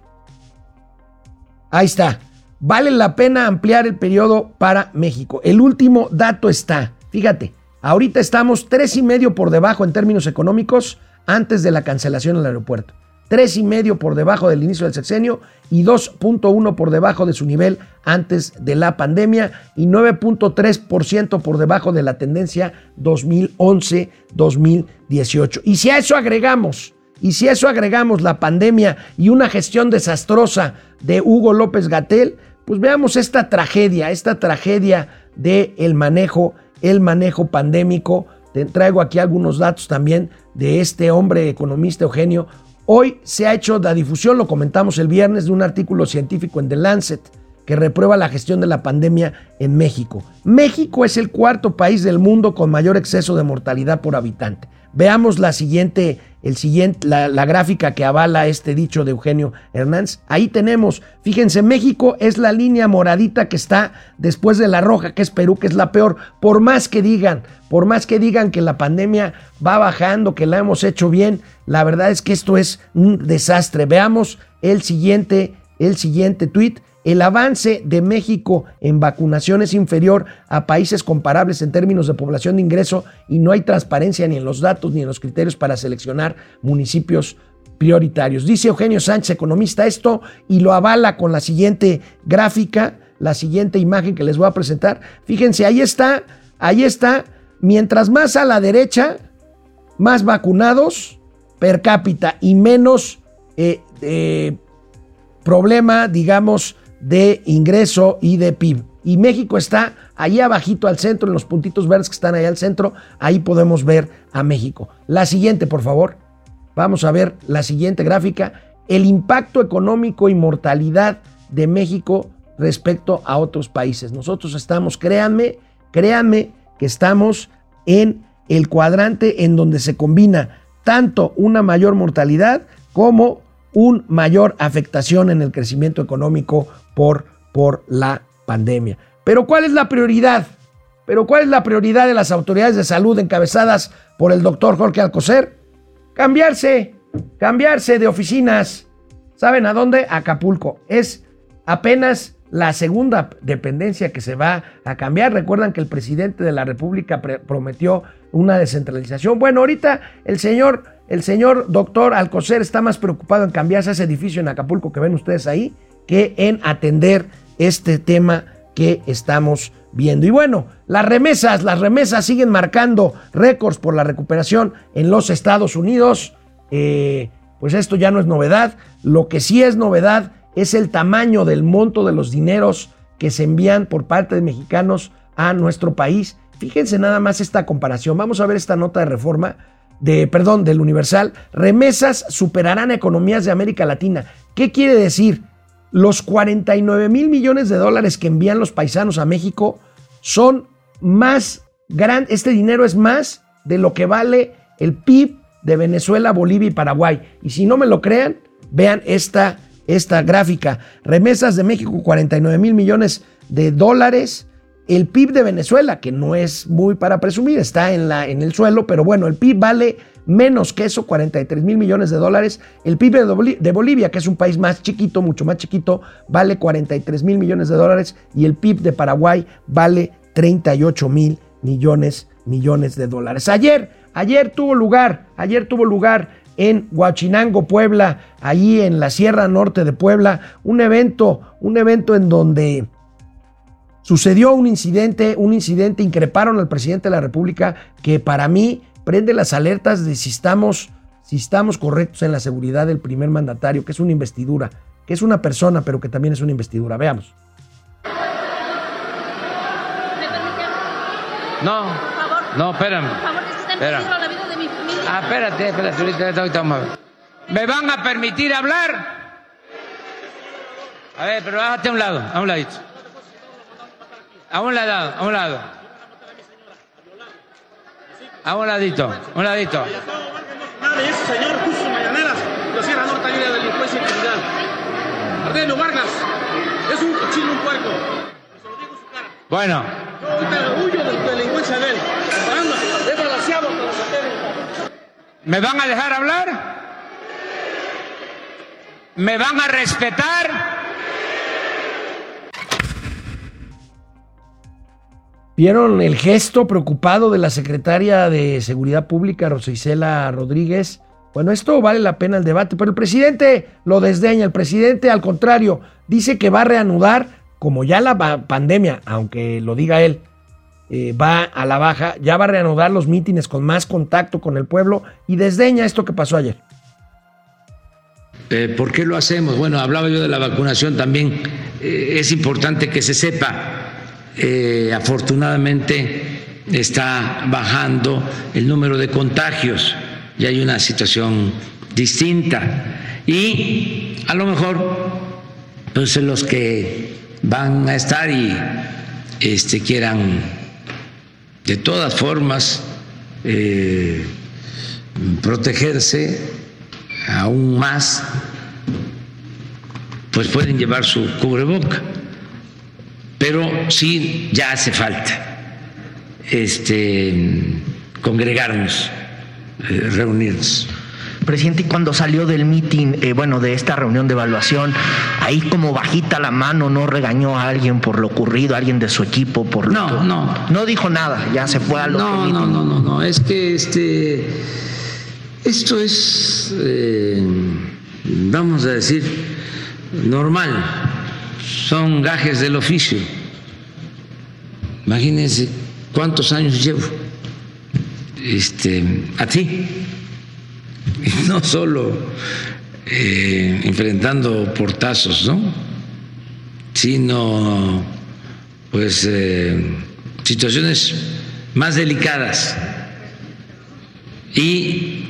Ahí está. Vale la pena ampliar el periodo para México. El último dato está, fíjate, ahorita estamos tres y medio por debajo en términos económicos antes de la cancelación del aeropuerto. Tres y medio por debajo del inicio del sexenio y 2.1 por debajo de su nivel antes de la pandemia y 9.3% por debajo de la tendencia 2011-2018. Y si a eso agregamos y si a eso agregamos la pandemia y una gestión desastrosa de Hugo López Gatel, pues veamos esta tragedia, esta tragedia del el manejo, el manejo pandémico. Te traigo aquí algunos datos también de este hombre economista Eugenio. Hoy se ha hecho la difusión, lo comentamos el viernes, de un artículo científico en The Lancet que reprueba la gestión de la pandemia en México. México es el cuarto país del mundo con mayor exceso de mortalidad por habitante. Veamos la siguiente, el siguiente, la, la gráfica que avala este dicho de Eugenio Hernández. Ahí tenemos, fíjense, México es la línea moradita que está después de la roja, que es Perú, que es la peor. Por más que digan, por más que digan que la pandemia va bajando, que la hemos hecho bien, la verdad es que esto es un desastre. Veamos el siguiente, el siguiente tuit. El avance de México en vacunación es inferior a países comparables en términos de población de ingreso y no hay transparencia ni en los datos ni en los criterios para seleccionar municipios prioritarios. Dice Eugenio Sánchez, economista, esto y lo avala con la siguiente gráfica, la siguiente imagen que les voy a presentar. Fíjense, ahí está, ahí está. Mientras más a la derecha, más vacunados per cápita y menos eh, eh, problema, digamos, de ingreso y de PIB. Y México está ahí abajito al centro, en los puntitos verdes que están ahí al centro, ahí podemos ver a México. La siguiente, por favor. Vamos a ver la siguiente gráfica. El impacto económico y mortalidad de México respecto a otros países. Nosotros estamos, créanme, créanme que estamos en el cuadrante en donde se combina tanto una mayor mortalidad como un mayor afectación en el crecimiento económico por, por la pandemia. Pero ¿cuál es la prioridad? Pero ¿cuál es la prioridad de las autoridades de salud encabezadas por el doctor Jorge Alcocer? Cambiarse, cambiarse de oficinas. ¿Saben a dónde? Acapulco. Es apenas la segunda dependencia que se va a cambiar. Recuerdan que el presidente de la República prometió una descentralización. Bueno, ahorita el señor, el señor doctor Alcocer está más preocupado en cambiarse ese edificio en Acapulco que ven ustedes ahí que en atender este tema que estamos viendo. Y bueno, las remesas, las remesas siguen marcando récords por la recuperación en los Estados Unidos. Eh, pues esto ya no es novedad. Lo que sí es novedad es el tamaño del monto de los dineros que se envían por parte de mexicanos a nuestro país. Fíjense nada más esta comparación. Vamos a ver esta nota de reforma de, perdón, del Universal. Remesas superarán economías de América Latina. ¿Qué quiere decir? Los 49 mil millones de dólares que envían los paisanos a México son más grandes, este dinero es más de lo que vale el PIB de Venezuela, Bolivia y Paraguay. Y si no me lo crean, vean esta, esta gráfica. Remesas de México, 49 mil millones de dólares. El PIB de Venezuela, que no es muy para presumir, está en, el suelo, pero bueno, el PIB vale menos que eso, 43 mil millones de dólares. El PIB de Bolivia, que es un país más chiquito, mucho más chiquito, vale 43 mil millones de dólares y el PIB de Paraguay vale 38 mil millones, millones de dólares. Ayer, ayer tuvo lugar, ayer tuvo lugar en Huachinango, Puebla, ahí en la Sierra Norte de Puebla, un evento, un evento en donde sucedió un incidente, un incidente, increparon al presidente de la República que para mí prende las alertas de si estamos, si estamos correctos en la seguridad del primer mandatario, que es una investidura, que es una persona, pero que también es una investidura. Veamos. No, no, espérame. Por favor, espérame. la vida de mi familia. Ah, espérate, espérate, ahorita, ahorita vamos a ver. ¿Me van a permitir hablar? A ver, pero bájate a un lado, a un ladito. A un lado, a un lado. A un ladito, a un ladito. Señor mañaneras la Sierra Norte de delincuencia criminal. Ardelio Vargas es un cochino, un puerco. Se lo digo en su cara. Bueno. Yo huyo de la delincuencia de él. Es balanceado con los ¿Me van a dejar hablar? ¿Me van a respetar? ¿Vieron el gesto preocupado de la secretaria de Seguridad Pública, Rosa Rodríguez? Bueno, esto vale la pena el debate, pero el presidente lo desdeña. El presidente, al contrario, dice que va a reanudar, como ya la pandemia, aunque lo diga él, eh, va a la baja, ya va a reanudar los mítines con más contacto con el pueblo y desdeña esto que pasó ayer. Eh, ¿Por qué lo hacemos? Bueno, hablaba yo de la vacunación también. Eh, es importante que se sepa eh, afortunadamente está bajando el número de contagios y hay una situación distinta. Y a lo mejor, pues los que van a estar y este, quieran de todas formas eh, protegerse aún más, pues pueden llevar su cubreboca pero sí ya hace falta este, congregarnos, eh, reunirnos. Presidente, y cuando salió del meeting, eh, bueno, de esta reunión de evaluación, ahí como bajita la mano, ¿no regañó a alguien por lo ocurrido, a alguien de su equipo? por lo No, no. No dijo nada, ya se fue a lo no, no, no, no, no, es que este, esto es, eh, vamos a decir, normal son gajes del oficio. Imagínense cuántos años llevo este, ti no solo eh, enfrentando portazos, ¿no? sino pues eh, situaciones más delicadas y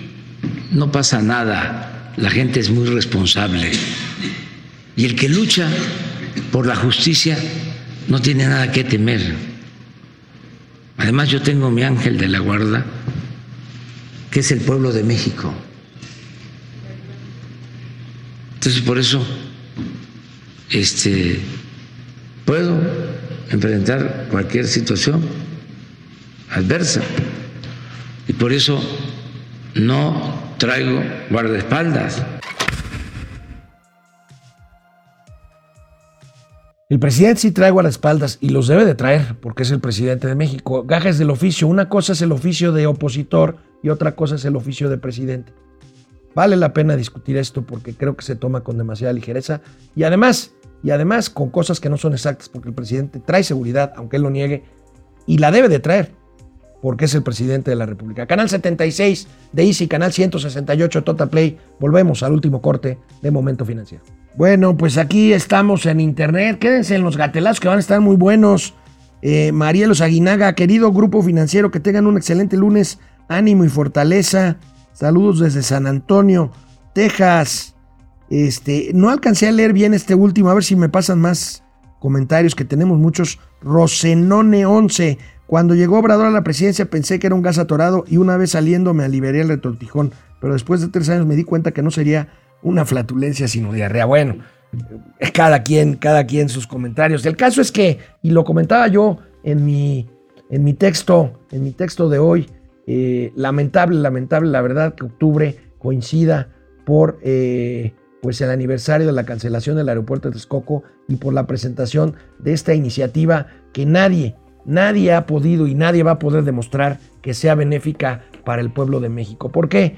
no pasa nada, la gente es muy responsable y el que lucha por la justicia no tiene nada que temer. Además yo tengo mi ángel de la guarda, que es el pueblo de México. Entonces por eso este puedo enfrentar cualquier situación adversa y por eso no traigo guardaespaldas. El presidente sí trae guardaespaldas y los debe de traer porque es el presidente de México. Gajes del oficio. Una cosa es el oficio de opositor y otra cosa es el oficio de presidente. Vale la pena discutir esto porque creo que se toma con demasiada ligereza y además, y además con cosas que no son exactas porque el presidente trae seguridad, aunque él lo niegue, y la debe de traer porque es el presidente de la República. Canal 76 de Easy, canal 168 Total Play. Volvemos al último corte de Momento Financiero. Bueno, pues aquí estamos en internet. Quédense en los gatelazos que van a estar muy buenos. Eh, Marielos Aguinaga, querido grupo financiero, que tengan un excelente lunes. Ánimo y fortaleza. Saludos desde San Antonio, Texas. Este, no alcancé a leer bien este último, a ver si me pasan más comentarios, que tenemos muchos. Rosenone 11. Cuando llegó Obrador a la presidencia pensé que era un gas atorado y una vez saliendo me aliviaría el retortijón, pero después de tres años me di cuenta que no sería una flatulencia sino diarrea. Bueno, cada quien, cada quien sus comentarios. El caso es que, y lo comentaba yo en mi, en mi texto, en mi texto de hoy, eh, lamentable, lamentable, la verdad que octubre coincida por eh, pues el aniversario de la cancelación del aeropuerto de Texcoco y por la presentación de esta iniciativa que nadie, Nadie ha podido y nadie va a poder demostrar que sea benéfica para el pueblo de México. ¿Por qué?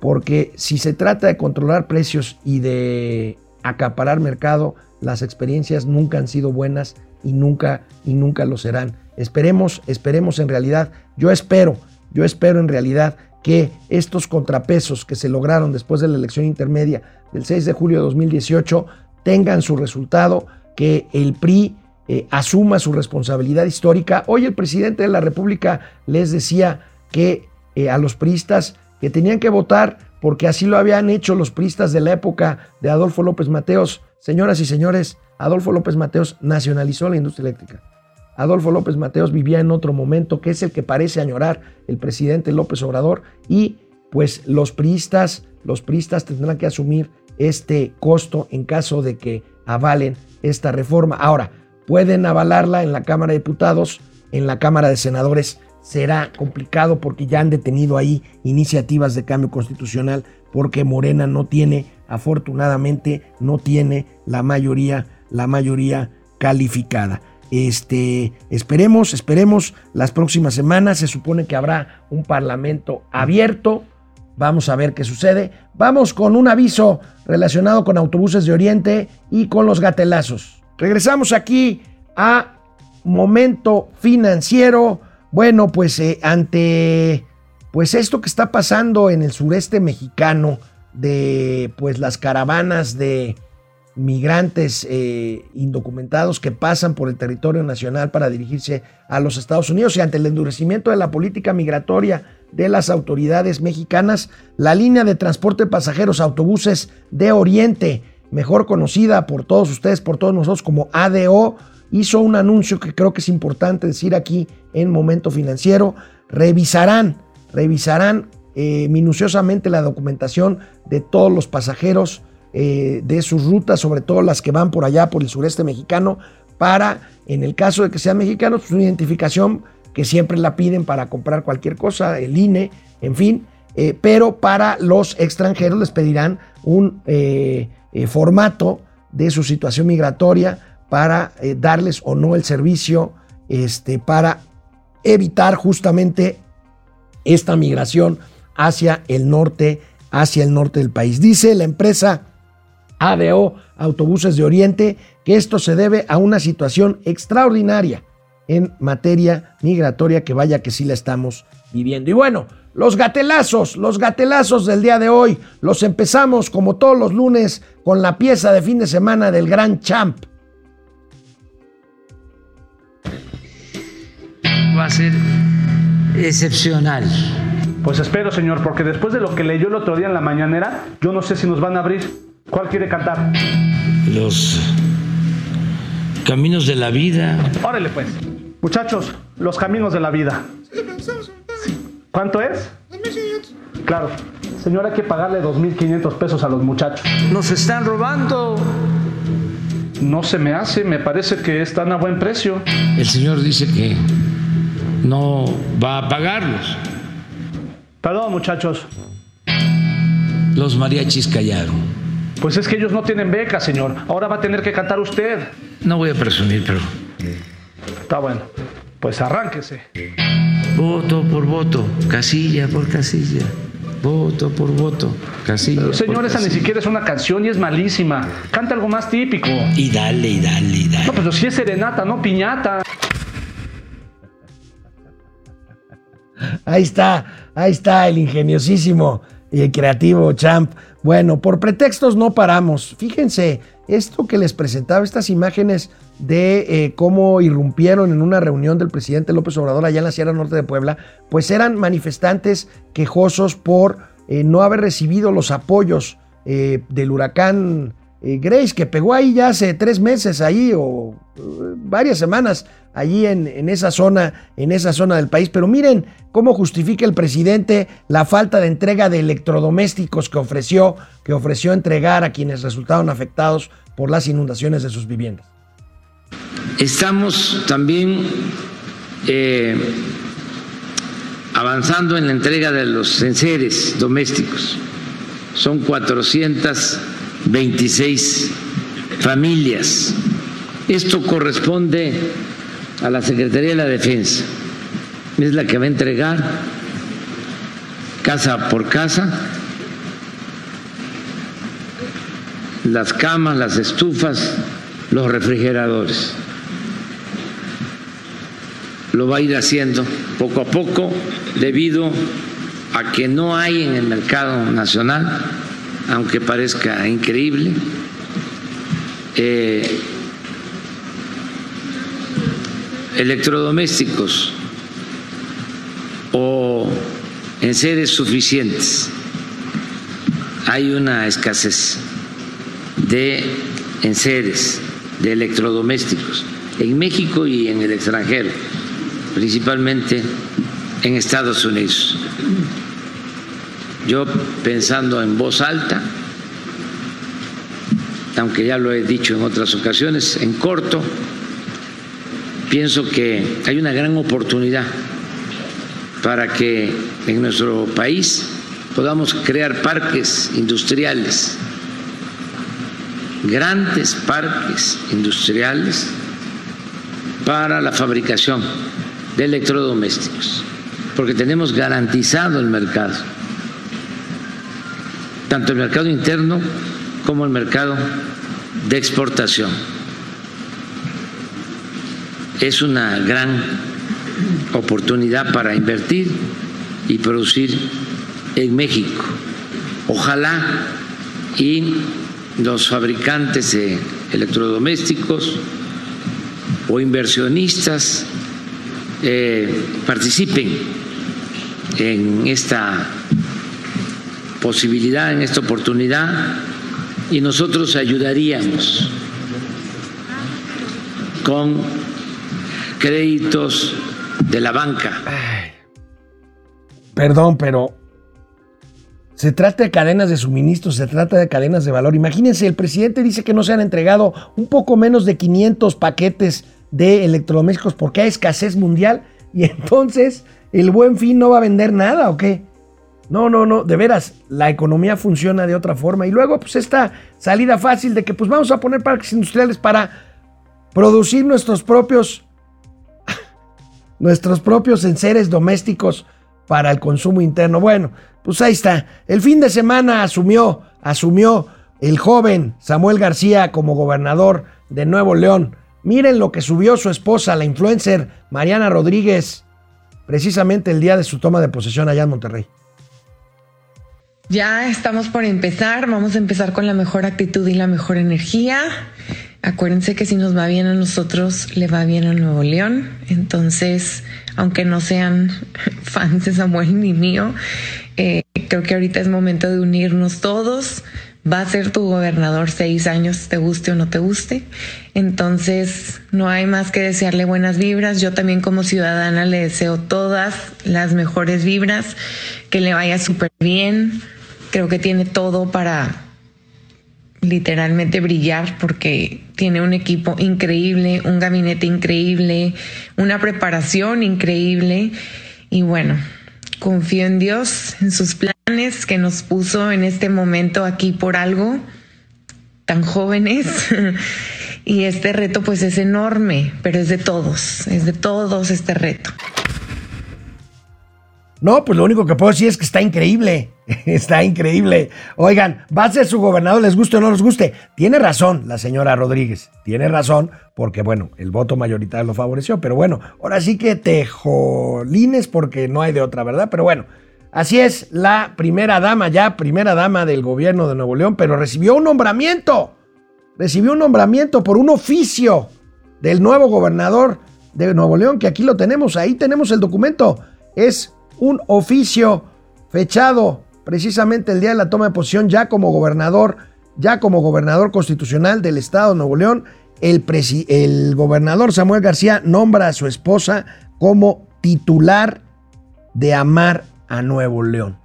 Porque si se trata de controlar precios y de acaparar mercado, las experiencias nunca han sido buenas y nunca y nunca lo serán. Esperemos, esperemos en realidad, yo espero, yo espero en realidad que estos contrapesos que se lograron después de la elección intermedia del 6 de julio de 2018 tengan su resultado, que el PRI eh, asuma su responsabilidad histórica. Hoy el presidente de la República les decía que eh, a los priistas que tenían que votar porque así lo habían hecho los priistas de la época de Adolfo López Mateos. Señoras y señores, Adolfo López Mateos nacionalizó la industria eléctrica. Adolfo López Mateos vivía en otro momento, que es el que parece añorar el presidente López Obrador, y pues los priistas, los priistas tendrán que asumir este costo en caso de que avalen esta reforma. Ahora, pueden avalarla en la Cámara de Diputados, en la Cámara de Senadores será complicado porque ya han detenido ahí iniciativas de cambio constitucional porque Morena no tiene, afortunadamente, no tiene la mayoría, la mayoría calificada. Este, esperemos, esperemos las próximas semanas. Se supone que habrá un parlamento abierto. Vamos a ver qué sucede. Vamos con un aviso relacionado con autobuses de Oriente y con los gatelazos. Regresamos aquí a Momento Financiero. Bueno, pues eh, ante pues esto que está pasando en el sureste mexicano de pues las caravanas de migrantes eh, indocumentados que pasan por el territorio nacional para dirigirse a los Estados Unidos y ante el endurecimiento de la política migratoria de las autoridades mexicanas, la línea de transporte de pasajeros autobuses de Oriente mejor conocida por todos ustedes, por todos nosotros como ADO, hizo un anuncio que creo que es importante decir aquí en Momento Financiero. Revisarán, revisarán eh, minuciosamente la documentación de todos los pasajeros eh, de sus rutas, sobre todo las que van por allá, por el sureste mexicano, para, en el caso de que sean mexicanos, pues una identificación que siempre la piden para comprar cualquier cosa, el INE, en fin, eh, pero para los extranjeros les pedirán un eh, formato de su situación migratoria para eh, darles o no el servicio, este, para evitar justamente esta migración hacia el norte, hacia el norte del país. Dice la empresa ADO Autobuses de Oriente que esto se debe a una situación extraordinaria en materia migratoria que vaya que sí la estamos viviendo. Y bueno, los gatelazos, los gatelazos del día de hoy, los empezamos como todos los lunes con la pieza de fin de semana del Gran Champ. Va a ser excepcional. Pues espero, señor, porque después de lo que leyó el otro día en la mañanera, yo no sé si nos van a abrir. ¿Cuál quiere cantar? Los caminos de la vida. Órale, pues. Muchachos, los caminos de la vida. ¿Cuánto es? 2.500. Claro. Señor, hay que pagarle 2.500 pesos a los muchachos. Nos están robando. No se me hace, me parece que están a buen precio. El señor dice que no va a pagarlos. Perdón, muchachos. Los mariachis callaron. Pues es que ellos no tienen beca, señor. Ahora va a tener que cantar usted. No voy a presumir, pero Está bueno. Pues arránquese. voto por voto, casilla por casilla, voto por voto, casilla por Señor, esa ni siquiera es una canción y es malísima. Canta algo más típico. Y dale, y dale, y dale. No, pero si es serenata, no piñata. Ahí está, ahí está el ingeniosísimo y el creativo Champ. Bueno, por pretextos no paramos. Fíjense, esto que les presentaba, estas imágenes de eh, cómo irrumpieron en una reunión del presidente López Obrador allá en la Sierra Norte de Puebla, pues eran manifestantes quejosos por eh, no haber recibido los apoyos eh, del huracán Grace, que pegó ahí ya hace tres meses, ahí o eh, varias semanas, allí en, esa zona, en esa zona del país. Pero miren cómo justifica el presidente la falta de entrega de electrodomésticos que ofreció, que ofreció entregar a quienes resultaron afectados por las inundaciones de sus viviendas. Estamos también eh, avanzando en la entrega de los enseres domésticos. Son 426 familias. Esto corresponde a la Secretaría de la Defensa. Es la que va a entregar casa por casa las camas, las estufas, los refrigeradores. Lo va a ir haciendo poco a poco debido a que no hay en el mercado nacional, aunque parezca increíble, eh, electrodomésticos o enseres suficientes. Hay una escasez de enseres, de electrodomésticos, en México y en el extranjero, principalmente en Estados Unidos. Yo pensando en voz alta, aunque ya lo he dicho en otras ocasiones, en corto, pienso que hay una gran oportunidad para que en nuestro país podamos crear parques industriales grandes parques industriales para la fabricación de electrodomésticos, porque tenemos garantizado el mercado, tanto el mercado interno como el mercado de exportación. Es una gran oportunidad para invertir y producir en México. Ojalá y los fabricantes de electrodomésticos o inversionistas eh, participen en esta posibilidad, en esta oportunidad, y nosotros ayudaríamos con créditos de la banca. Perdón, pero se trata de cadenas de suministro, se trata de cadenas de valor. Imagínense, el presidente dice que no se han entregado un poco menos de 500 paquetes de electrodomésticos porque hay escasez mundial y entonces el buen fin no va a vender nada o qué. No, no, no, de veras, la economía funciona de otra forma. Y luego, pues esta salida fácil de que pues vamos a poner parques industriales para producir nuestros propios, nuestros propios enseres domésticos para el consumo interno. Bueno, pues ahí está. El fin de semana asumió, asumió el joven Samuel García como gobernador de Nuevo León. Miren lo que subió su esposa, la influencer Mariana Rodríguez, precisamente el día de su toma de posesión allá en Monterrey. Ya estamos por empezar, vamos a empezar con la mejor actitud y la mejor energía. Acuérdense que si nos va bien a nosotros, le va bien a Nuevo León. Entonces, aunque no sean fans de Samuel ni mío, eh, creo que ahorita es momento de unirnos todos. Va a ser tu gobernador seis años, te guste o no te guste. Entonces, no hay más que desearle buenas vibras. Yo también como ciudadana le deseo todas las mejores vibras, que le vaya súper bien. Creo que tiene todo para literalmente brillar porque tiene un equipo increíble, un gabinete increíble, una preparación increíble y bueno, confío en Dios, en sus planes que nos puso en este momento aquí por algo tan jóvenes. y este reto pues es enorme, pero es de todos, es de todos este reto. No, pues lo único que puedo decir es que está increíble. Está increíble. Oigan, va a ser su gobernador, les guste o no les guste. Tiene razón la señora Rodríguez. Tiene razón porque, bueno, el voto mayoritario lo favoreció. Pero bueno, ahora sí que te jolines porque no hay de otra, ¿verdad? Pero bueno, así es la primera dama, ya primera dama del gobierno de Nuevo León, pero recibió un nombramiento. Recibió un nombramiento por un oficio del nuevo gobernador de Nuevo León, que aquí lo tenemos, ahí tenemos el documento. Es un oficio fechado precisamente el día de la toma de posición ya como gobernador, ya como gobernador constitucional del estado de Nuevo León, el, el gobernador Samuel García nombra a su esposa como titular de Amar a Nuevo León.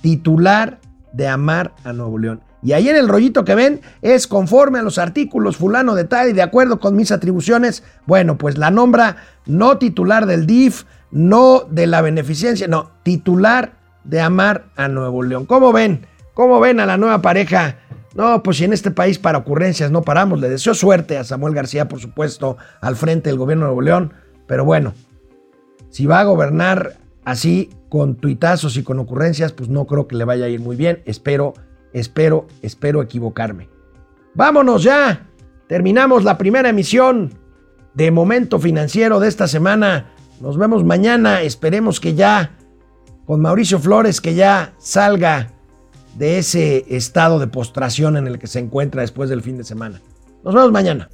Titular de Amar a Nuevo León. Y ahí en el rollito que ven es conforme a los artículos fulano de tal y de acuerdo con mis atribuciones. Bueno, pues la nombra no titular del DIF, no de la beneficencia, no, titular de amar a Nuevo León. ¿Cómo ven? ¿Cómo ven a la nueva pareja? No, pues si en este país para ocurrencias no paramos, le deseo suerte a Samuel García, por supuesto, al frente del gobierno de Nuevo León, pero bueno, si va a gobernar así, con tuitazos y con ocurrencias, pues no creo que le vaya a ir muy bien. Espero, espero, espero equivocarme. Vámonos ya. Terminamos la primera emisión de Momento Financiero de esta semana. Nos vemos mañana. Esperemos que ya con Mauricio Flores que ya salga de ese estado de postración en el que se encuentra después del fin de semana. Nos vemos mañana.